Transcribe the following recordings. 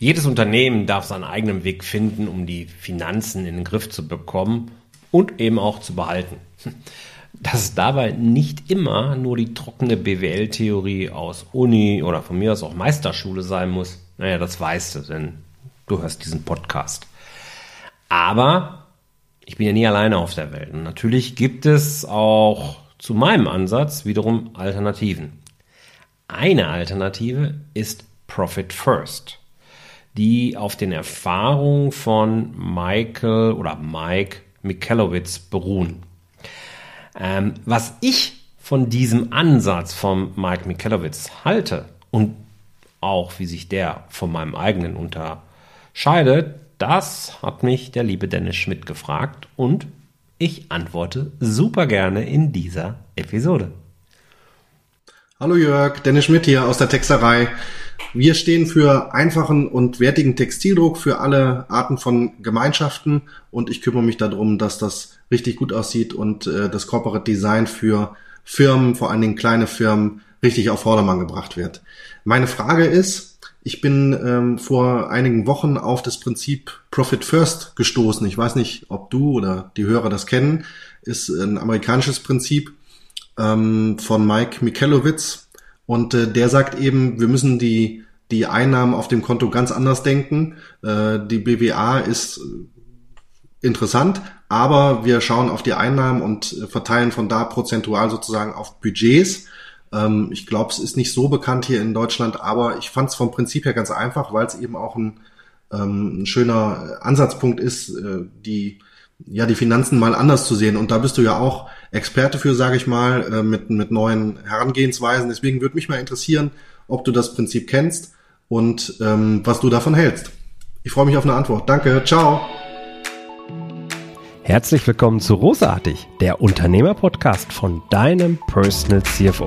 Jedes Unternehmen darf seinen eigenen Weg finden, um die Finanzen in den Griff zu bekommen und eben auch zu behalten. Dass es dabei nicht immer nur die trockene BWL-Theorie aus Uni oder von mir aus auch Meisterschule sein muss, naja, das weißt du, denn du hörst diesen Podcast. Aber ich bin ja nie alleine auf der Welt. Und natürlich gibt es auch zu meinem Ansatz wiederum Alternativen. Eine Alternative ist Profit First die auf den Erfahrungen von Michael oder Mike Michalowitz beruhen. Ähm, was ich von diesem Ansatz von Mike Michalowitz halte und auch wie sich der von meinem eigenen unterscheidet, das hat mich der liebe Dennis Schmidt gefragt und ich antworte super gerne in dieser Episode. Hallo Jörg, Dennis Schmidt hier aus der Texterei. Wir stehen für einfachen und wertigen Textildruck für alle Arten von Gemeinschaften und ich kümmere mich darum, dass das richtig gut aussieht und äh, das Corporate Design für Firmen, vor allen Dingen kleine Firmen, richtig auf Vordermann gebracht wird. Meine Frage ist, ich bin ähm, vor einigen Wochen auf das Prinzip Profit First gestoßen. Ich weiß nicht, ob du oder die Hörer das kennen. Ist ein amerikanisches Prinzip ähm, von Mike Michalowitz und äh, der sagt eben, wir müssen die, die Einnahmen auf dem Konto ganz anders denken. Äh, die BWA ist äh, interessant, aber wir schauen auf die Einnahmen und äh, verteilen von da prozentual sozusagen auf Budgets. Ähm, ich glaube, es ist nicht so bekannt hier in Deutschland, aber ich fand es vom Prinzip her ganz einfach, weil es eben auch ein, ähm, ein schöner Ansatzpunkt ist, äh, die ja die Finanzen mal anders zu sehen. Und da bist du ja auch Experte für, sage ich mal, äh, mit, mit neuen Herangehensweisen. Deswegen würde mich mal interessieren, ob du das Prinzip kennst und ähm, was du davon hältst. Ich freue mich auf eine Antwort. Danke, ciao. Herzlich willkommen zu Rosartig, der Unternehmerpodcast von deinem Personal CFO.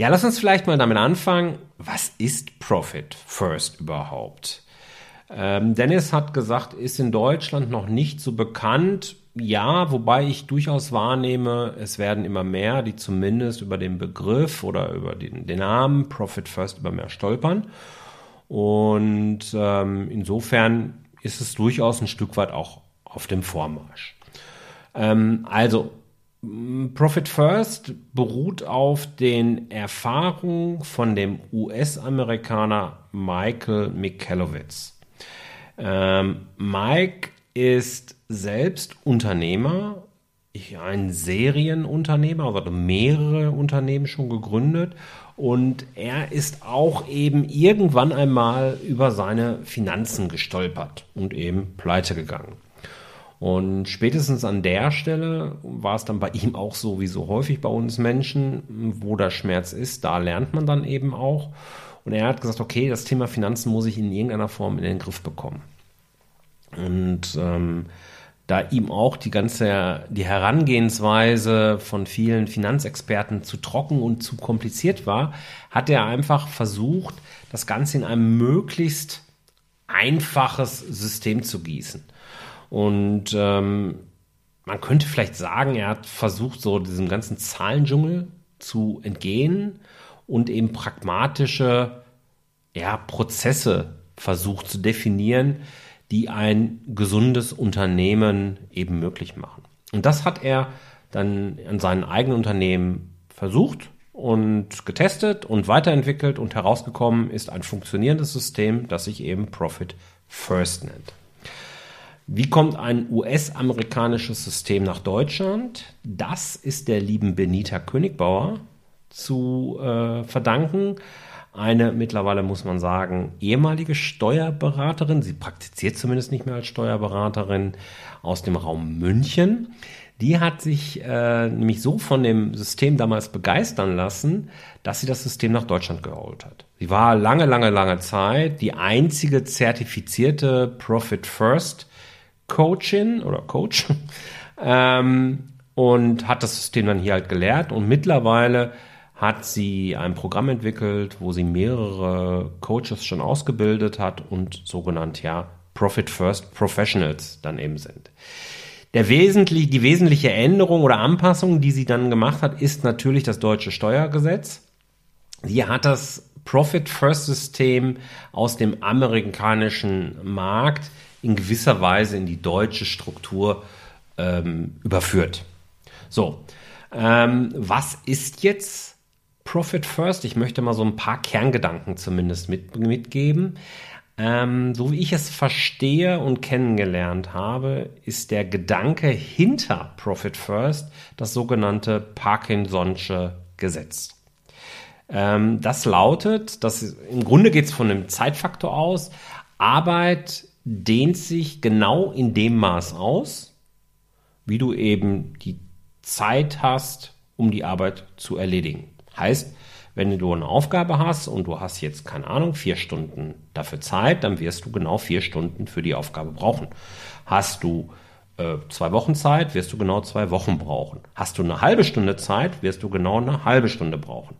Ja, lass uns vielleicht mal damit anfangen. Was ist Profit First überhaupt? Ähm, Dennis hat gesagt, ist in Deutschland noch nicht so bekannt. Ja, wobei ich durchaus wahrnehme, es werden immer mehr, die zumindest über den Begriff oder über den, den Namen Profit First immer mehr stolpern. Und ähm, insofern ist es durchaus ein Stück weit auch auf dem Vormarsch. Ähm, also Profit First beruht auf den Erfahrungen von dem US-Amerikaner Michael Michalowitz. Ähm, Mike ist selbst Unternehmer, ein Serienunternehmer, also hat mehrere Unternehmen schon gegründet und er ist auch eben irgendwann einmal über seine Finanzen gestolpert und eben pleite gegangen. Und spätestens an der Stelle war es dann bei ihm auch so wie so häufig bei uns Menschen, wo der Schmerz ist, da lernt man dann eben auch. Und er hat gesagt, okay, das Thema Finanzen muss ich in irgendeiner Form in den Griff bekommen. Und ähm, da ihm auch die ganze die Herangehensweise von vielen Finanzexperten zu trocken und zu kompliziert war, hat er einfach versucht, das Ganze in ein möglichst einfaches System zu gießen. Und ähm, man könnte vielleicht sagen, er hat versucht, so diesem ganzen Zahlendschungel zu entgehen und eben pragmatische ja, Prozesse versucht zu definieren, die ein gesundes Unternehmen eben möglich machen. Und das hat er dann an seinen eigenen Unternehmen versucht und getestet und weiterentwickelt und herausgekommen ist ein funktionierendes System, das sich eben Profit First nennt. Wie kommt ein US-amerikanisches System nach Deutschland? Das ist der lieben Benita Königbauer zu äh, verdanken. Eine mittlerweile, muss man sagen, ehemalige Steuerberaterin. Sie praktiziert zumindest nicht mehr als Steuerberaterin aus dem Raum München. Die hat sich äh, nämlich so von dem System damals begeistern lassen, dass sie das System nach Deutschland geholt hat. Sie war lange, lange, lange Zeit die einzige zertifizierte Profit First Coachin oder Coach ähm, und hat das System dann hier halt gelehrt und mittlerweile hat sie ein Programm entwickelt, wo sie mehrere Coaches schon ausgebildet hat und sogenannt ja Profit First Professionals dann eben sind. Der wesentlich, die wesentliche Änderung oder Anpassung, die sie dann gemacht hat, ist natürlich das deutsche Steuergesetz. Sie hat das Profit First System aus dem amerikanischen Markt in gewisser Weise in die deutsche Struktur ähm, überführt. So, ähm, was ist jetzt Profit First? Ich möchte mal so ein paar Kerngedanken zumindest mit, mitgeben. Ähm, so wie ich es verstehe und kennengelernt habe, ist der Gedanke hinter Profit First das sogenannte Parkinson'sche Gesetz. Ähm, das lautet, dass im Grunde geht es von einem Zeitfaktor aus. Arbeit dehnt sich genau in dem Maß aus, wie du eben die Zeit hast, um die Arbeit zu erledigen. Heißt, wenn du eine Aufgabe hast und du hast jetzt, keine Ahnung, vier Stunden dafür Zeit, dann wirst du genau vier Stunden für die Aufgabe brauchen. Hast du äh, zwei Wochen Zeit, wirst du genau zwei Wochen brauchen. Hast du eine halbe Stunde Zeit, wirst du genau eine halbe Stunde brauchen.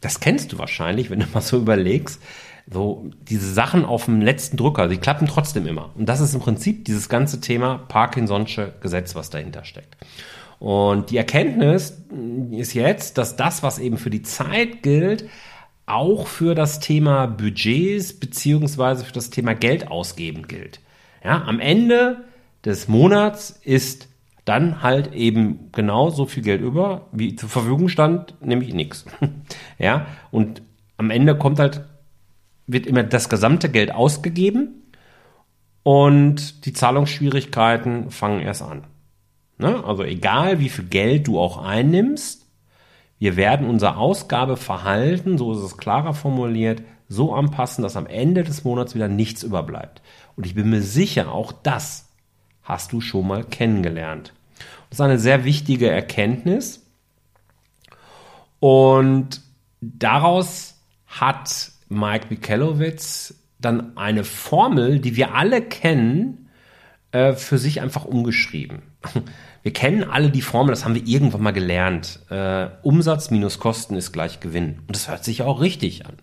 Das kennst du wahrscheinlich, wenn du mal so überlegst. So, diese Sachen auf dem letzten Drücker, die klappen trotzdem immer. Und das ist im Prinzip dieses ganze Thema Parkinson'sche Gesetz, was dahinter steckt. Und die Erkenntnis ist jetzt, dass das, was eben für die Zeit gilt, auch für das Thema Budgets beziehungsweise für das Thema Geld ausgeben gilt. Ja, am Ende des Monats ist dann halt eben genau so viel Geld über, wie zur Verfügung stand, nämlich nichts. Ja, und am Ende kommt halt, wird immer das gesamte Geld ausgegeben und die Zahlungsschwierigkeiten fangen erst an. Ne? Also egal wie viel Geld du auch einnimmst, wir werden unser Ausgabeverhalten, so ist es klarer formuliert, so anpassen, dass am Ende des Monats wieder nichts überbleibt. Und ich bin mir sicher, auch das hast du schon mal kennengelernt. Das ist eine sehr wichtige Erkenntnis. Und daraus hat Mike Mikelowitz dann eine Formel, die wir alle kennen, äh, für sich einfach umgeschrieben. Wir kennen alle die Formel, das haben wir irgendwann mal gelernt. Äh, Umsatz minus Kosten ist gleich Gewinn. Und das hört sich auch richtig an.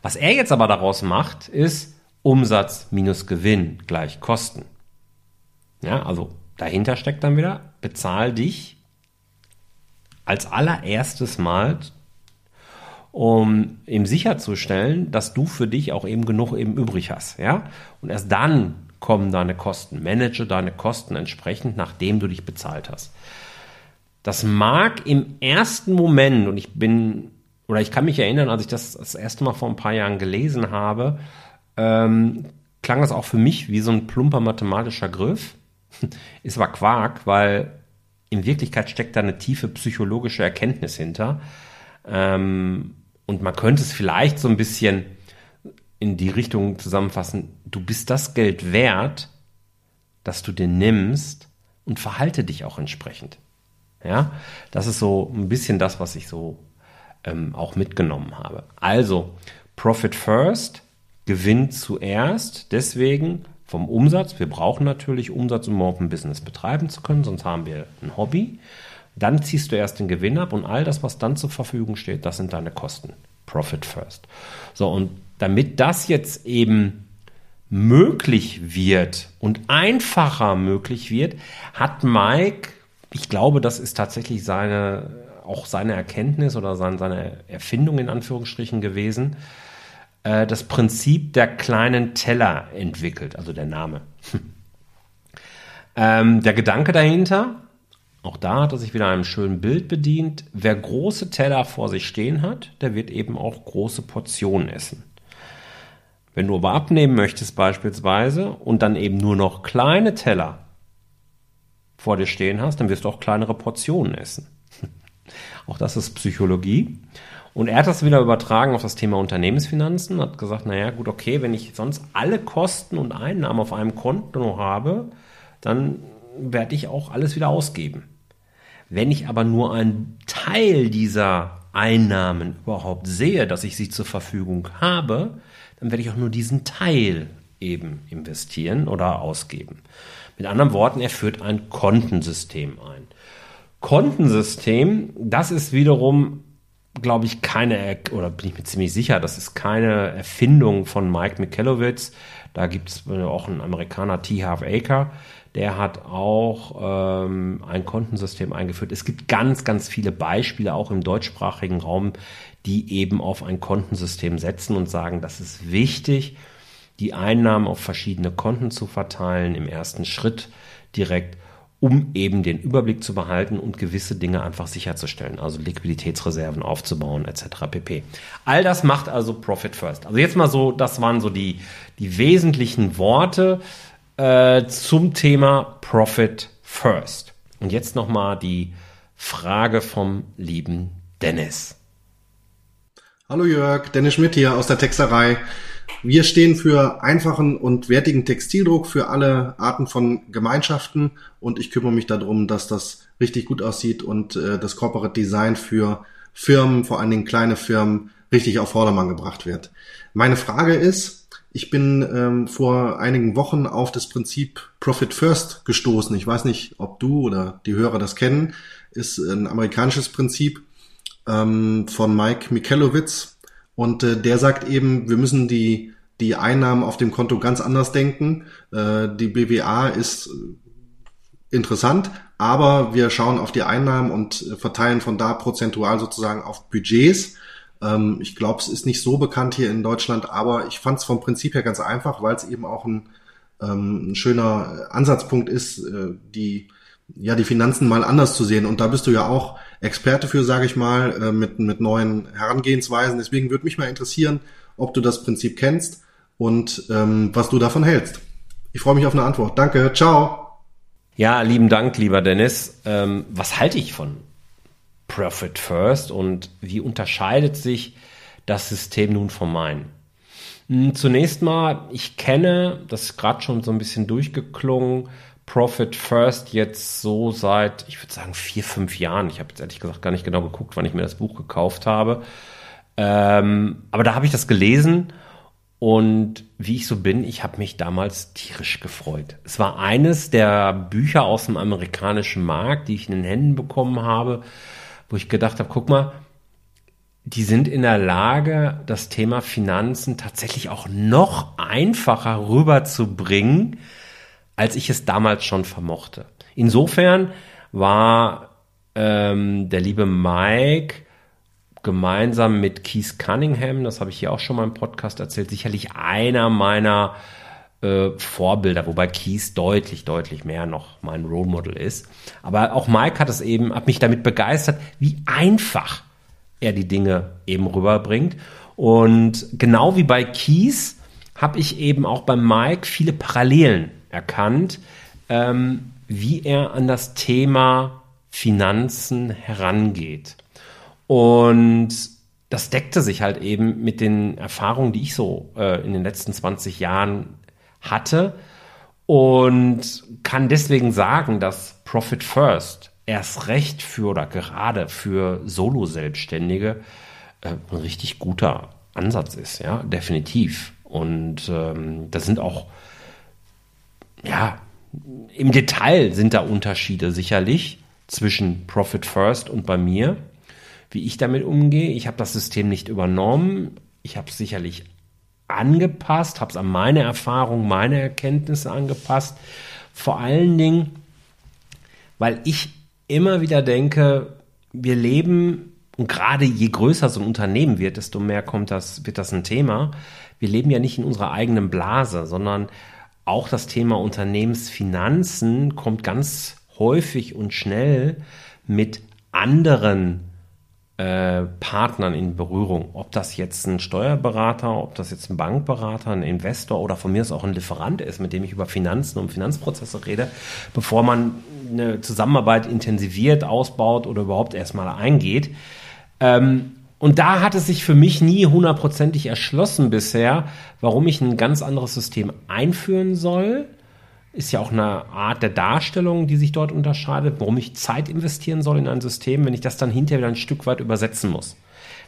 Was er jetzt aber daraus macht, ist Umsatz minus Gewinn gleich Kosten. Ja, also dahinter steckt dann wieder, bezahl dich als allererstes Mal, um eben sicherzustellen, dass du für dich auch eben genug eben übrig hast. Ja? Und erst dann kommen deine Kosten. Manage deine Kosten entsprechend, nachdem du dich bezahlt hast. Das mag im ersten Moment, und ich bin, oder ich kann mich erinnern, als ich das das erste Mal vor ein paar Jahren gelesen habe, ähm, klang das auch für mich wie so ein plumper mathematischer Griff. Ist aber Quark, weil in Wirklichkeit steckt da eine tiefe psychologische Erkenntnis hinter. Ähm, und man könnte es vielleicht so ein bisschen in die Richtung zusammenfassen, du bist das Geld wert, das du dir nimmst und verhalte dich auch entsprechend. Ja, das ist so ein bisschen das, was ich so ähm, auch mitgenommen habe. Also, Profit First, Gewinn zuerst, deswegen vom Umsatz. Wir brauchen natürlich Umsatz, um überhaupt ein Business betreiben zu können, sonst haben wir ein Hobby. Dann ziehst du erst den Gewinn ab und all das, was dann zur Verfügung steht, das sind deine Kosten. Profit First. So, und damit das jetzt eben möglich wird und einfacher möglich wird, hat Mike, ich glaube, das ist tatsächlich seine, auch seine Erkenntnis oder seine, seine Erfindung in Anführungsstrichen gewesen, äh, das Prinzip der kleinen Teller entwickelt, also der Name. ähm, der Gedanke dahinter, auch da hat er sich wieder einem schönen Bild bedient. Wer große Teller vor sich stehen hat, der wird eben auch große Portionen essen. Wenn du aber abnehmen möchtest beispielsweise und dann eben nur noch kleine Teller vor dir stehen hast, dann wirst du auch kleinere Portionen essen. auch das ist Psychologie. Und er hat das wieder übertragen auf das Thema Unternehmensfinanzen, hat gesagt, naja, gut, okay, wenn ich sonst alle Kosten und Einnahmen auf einem Konto habe, dann werde ich auch alles wieder ausgeben. Wenn ich aber nur einen Teil dieser Einnahmen überhaupt sehe, dass ich sie zur Verfügung habe, dann werde ich auch nur diesen Teil eben investieren oder ausgeben. Mit anderen Worten, er führt ein Kontensystem ein. Kontensystem, das ist wiederum, glaube ich, keine, oder bin ich mir ziemlich sicher, das ist keine Erfindung von Mike Michalowitz. Da gibt es auch einen Amerikaner, T. Half Acre, der hat auch ähm, ein Kontensystem eingeführt. Es gibt ganz, ganz viele Beispiele, auch im deutschsprachigen Raum, die eben auf ein Kontensystem setzen und sagen, das ist wichtig, die Einnahmen auf verschiedene Konten zu verteilen, im ersten Schritt direkt, um eben den Überblick zu behalten und gewisse Dinge einfach sicherzustellen, also Liquiditätsreserven aufzubauen etc. pp. All das macht also Profit First. Also jetzt mal so, das waren so die, die wesentlichen Worte äh, zum Thema Profit First. Und jetzt nochmal die Frage vom lieben Dennis. Hallo Jörg, Dennis Schmidt hier aus der Texterei. Wir stehen für einfachen und wertigen Textildruck für alle Arten von Gemeinschaften und ich kümmere mich darum, dass das richtig gut aussieht und äh, das Corporate Design für Firmen, vor allen Dingen kleine Firmen, richtig auf Vordermann gebracht wird. Meine Frage ist, ich bin ähm, vor einigen Wochen auf das Prinzip Profit First gestoßen. Ich weiß nicht, ob du oder die Hörer das kennen. Ist ein amerikanisches Prinzip ähm, von Mike Michalowitz. Und äh, der sagt eben, wir müssen die, die Einnahmen auf dem Konto ganz anders denken. Äh, die BWA ist äh, interessant, aber wir schauen auf die Einnahmen und verteilen von da prozentual sozusagen auf Budgets. Ähm, ich glaube, es ist nicht so bekannt hier in Deutschland, aber ich fand es vom Prinzip her ganz einfach, weil es eben auch ein, ähm, ein schöner Ansatzpunkt ist, äh, die ja die Finanzen mal anders zu sehen. Und da bist du ja auch Experte für, sage ich mal, äh, mit, mit neuen Herangehensweisen. Deswegen würde mich mal interessieren, ob du das Prinzip kennst und ähm, was du davon hältst. Ich freue mich auf eine Antwort. Danke, ciao. Ja, lieben Dank, lieber Dennis. Ähm, was halte ich von Profit First und wie unterscheidet sich das System nun von meinen? Hm, zunächst mal, ich kenne, das ist gerade schon so ein bisschen durchgeklungen, Profit First jetzt so seit, ich würde sagen, vier, fünf Jahren. Ich habe jetzt ehrlich gesagt gar nicht genau geguckt, wann ich mir das Buch gekauft habe. Ähm, aber da habe ich das gelesen und wie ich so bin, ich habe mich damals tierisch gefreut. Es war eines der Bücher aus dem amerikanischen Markt, die ich in den Händen bekommen habe, wo ich gedacht habe, guck mal, die sind in der Lage, das Thema Finanzen tatsächlich auch noch einfacher rüberzubringen, als ich es damals schon vermochte. Insofern war ähm, der liebe Mike gemeinsam mit Keith Cunningham, das habe ich hier auch schon mal im Podcast erzählt, sicherlich einer meiner äh, Vorbilder, wobei Keith deutlich, deutlich mehr noch mein Role Model ist. Aber auch Mike hat es eben, hat mich damit begeistert, wie einfach er die Dinge eben rüberbringt. Und genau wie bei Keith habe ich eben auch bei Mike viele Parallelen erkannt, ähm, wie er an das Thema Finanzen herangeht. Und das deckte sich halt eben mit den Erfahrungen, die ich so äh, in den letzten 20 Jahren hatte und kann deswegen sagen, dass Profit First erst recht für oder gerade für Solo-Selbstständige äh, ein richtig guter Ansatz ist, ja, definitiv. Und ähm, da sind auch ja, im Detail sind da Unterschiede sicherlich zwischen Profit First und bei mir, wie ich damit umgehe. Ich habe das System nicht übernommen. Ich habe es sicherlich angepasst, habe es an meine Erfahrungen, meine Erkenntnisse angepasst. Vor allen Dingen, weil ich immer wieder denke, wir leben, und gerade je größer so ein Unternehmen wird, desto mehr kommt das, wird das ein Thema. Wir leben ja nicht in unserer eigenen Blase, sondern auch das Thema Unternehmensfinanzen kommt ganz häufig und schnell mit anderen äh, Partnern in Berührung. Ob das jetzt ein Steuerberater, ob das jetzt ein Bankberater, ein Investor oder von mir aus auch ein Lieferant ist, mit dem ich über Finanzen und Finanzprozesse rede, bevor man eine Zusammenarbeit intensiviert, ausbaut oder überhaupt erstmal eingeht. Ähm, und da hat es sich für mich nie hundertprozentig erschlossen bisher, warum ich ein ganz anderes System einführen soll. Ist ja auch eine Art der Darstellung, die sich dort unterscheidet, warum ich Zeit investieren soll in ein System, wenn ich das dann hinterher wieder ein Stück weit übersetzen muss.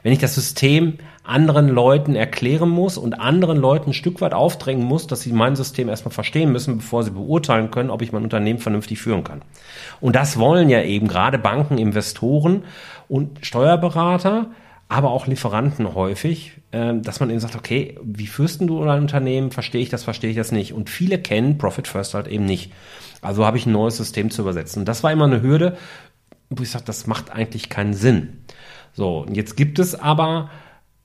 wenn ich das System anderen Leuten erklären muss und anderen Leuten ein Stück weit aufdrängen muss, dass sie mein System erstmal verstehen müssen, bevor sie beurteilen können, ob ich mein Unternehmen vernünftig führen kann. Und das wollen ja eben gerade Banken, Investoren und Steuerberater, aber auch Lieferanten häufig, äh, dass man eben sagt, okay, wie führst du dein Unternehmen? Verstehe ich das, verstehe ich das nicht? Und viele kennen Profit First halt eben nicht. Also habe ich ein neues System zu übersetzen. Und das war immer eine Hürde, wo ich sage, das macht eigentlich keinen Sinn. So, jetzt gibt es aber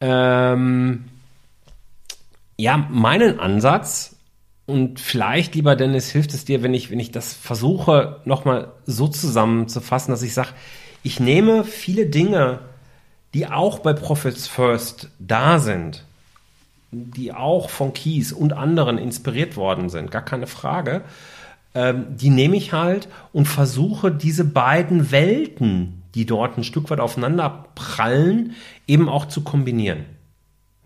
ähm, ja meinen Ansatz und vielleicht, lieber Dennis, hilft es dir, wenn ich, wenn ich das versuche, nochmal so zusammenzufassen, dass ich sage, ich nehme viele Dinge, die auch bei Profits First da sind, die auch von Keys und anderen inspiriert worden sind, gar keine Frage, ähm, die nehme ich halt und versuche diese beiden Welten, die dort ein Stück weit aufeinander prallen, eben auch zu kombinieren.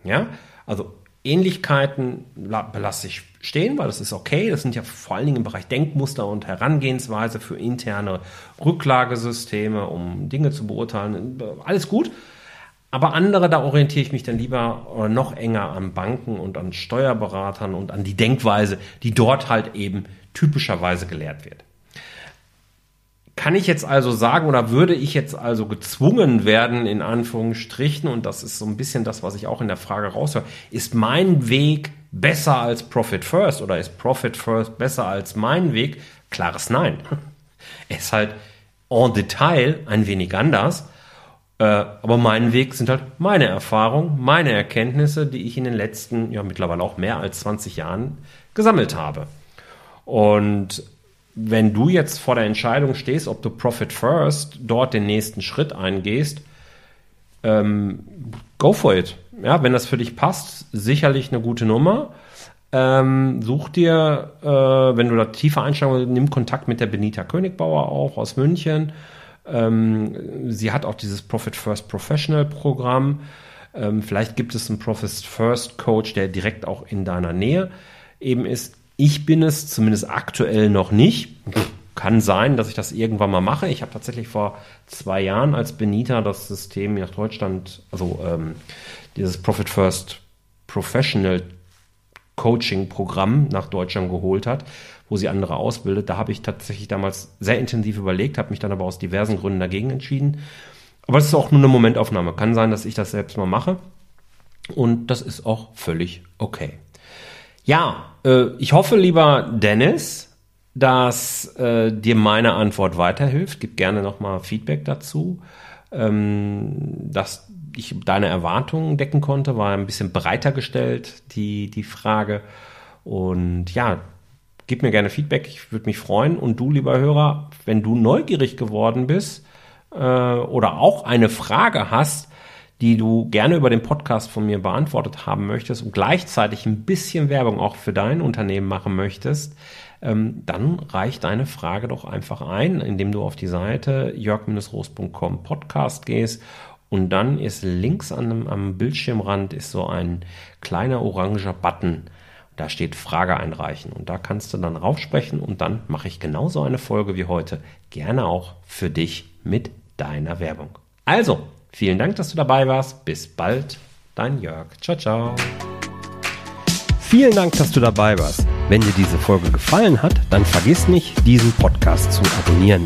Ja, also Ähnlichkeiten belasse ich stehen, weil das ist okay. Das sind ja vor allen Dingen im Bereich Denkmuster und Herangehensweise für interne Rücklagesysteme, um Dinge zu beurteilen. Alles gut. Aber andere, da orientiere ich mich dann lieber noch enger an Banken und an Steuerberatern und an die Denkweise, die dort halt eben typischerweise gelehrt wird. Kann ich jetzt also sagen oder würde ich jetzt also gezwungen werden, in Anführungsstrichen, und das ist so ein bisschen das, was ich auch in der Frage raushöre, ist mein Weg besser als Profit First oder ist Profit First besser als mein Weg? Klares Nein. Er ist halt en Detail ein wenig anders. Äh, aber mein Weg sind halt meine Erfahrungen, meine Erkenntnisse, die ich in den letzten, ja mittlerweile auch mehr als 20 Jahren gesammelt habe. Und wenn du jetzt vor der Entscheidung stehst, ob du Profit First dort den nächsten Schritt eingehst, ähm, go for it. Ja, wenn das für dich passt, sicherlich eine gute Nummer. Ähm, such dir, äh, wenn du da tiefer einsteigen willst, nimm Kontakt mit der Benita Königbauer auch aus München. Ähm, sie hat auch dieses Profit First Professional Programm. Ähm, vielleicht gibt es einen Profit First Coach, der direkt auch in deiner Nähe eben ist. Ich bin es zumindest aktuell noch nicht. Kann sein, dass ich das irgendwann mal mache. Ich habe tatsächlich vor zwei Jahren als Benita das System nach Deutschland, also ähm, dieses Profit First Professional Coaching Programm nach Deutschland geholt hat, wo sie andere ausbildet. Da habe ich tatsächlich damals sehr intensiv überlegt, habe mich dann aber aus diversen Gründen dagegen entschieden. Aber es ist auch nur eine Momentaufnahme. Kann sein, dass ich das selbst mal mache. Und das ist auch völlig okay. Ja, äh, ich hoffe, lieber Dennis, dass äh, dir meine Antwort weiterhilft. Gib gerne nochmal Feedback dazu. Ähm, dass ich deine Erwartungen decken konnte, war ein bisschen breiter gestellt, die, die Frage. Und ja, gib mir gerne Feedback, ich würde mich freuen. Und du, lieber Hörer, wenn du neugierig geworden bist äh, oder auch eine Frage hast, die du gerne über den Podcast von mir beantwortet haben möchtest und gleichzeitig ein bisschen Werbung auch für dein Unternehmen machen möchtest, ähm, dann reicht deine Frage doch einfach ein, indem du auf die Seite jörg-roos.com Podcast gehst und dann ist links an, am Bildschirmrand ist so ein kleiner oranger Button. Da steht Frage einreichen und da kannst du dann raufsprechen und dann mache ich genauso eine Folge wie heute gerne auch für dich mit deiner Werbung. Also, Vielen Dank, dass du dabei warst. Bis bald, dein Jörg. Ciao, ciao. Vielen Dank, dass du dabei warst. Wenn dir diese Folge gefallen hat, dann vergiss nicht, diesen Podcast zu abonnieren.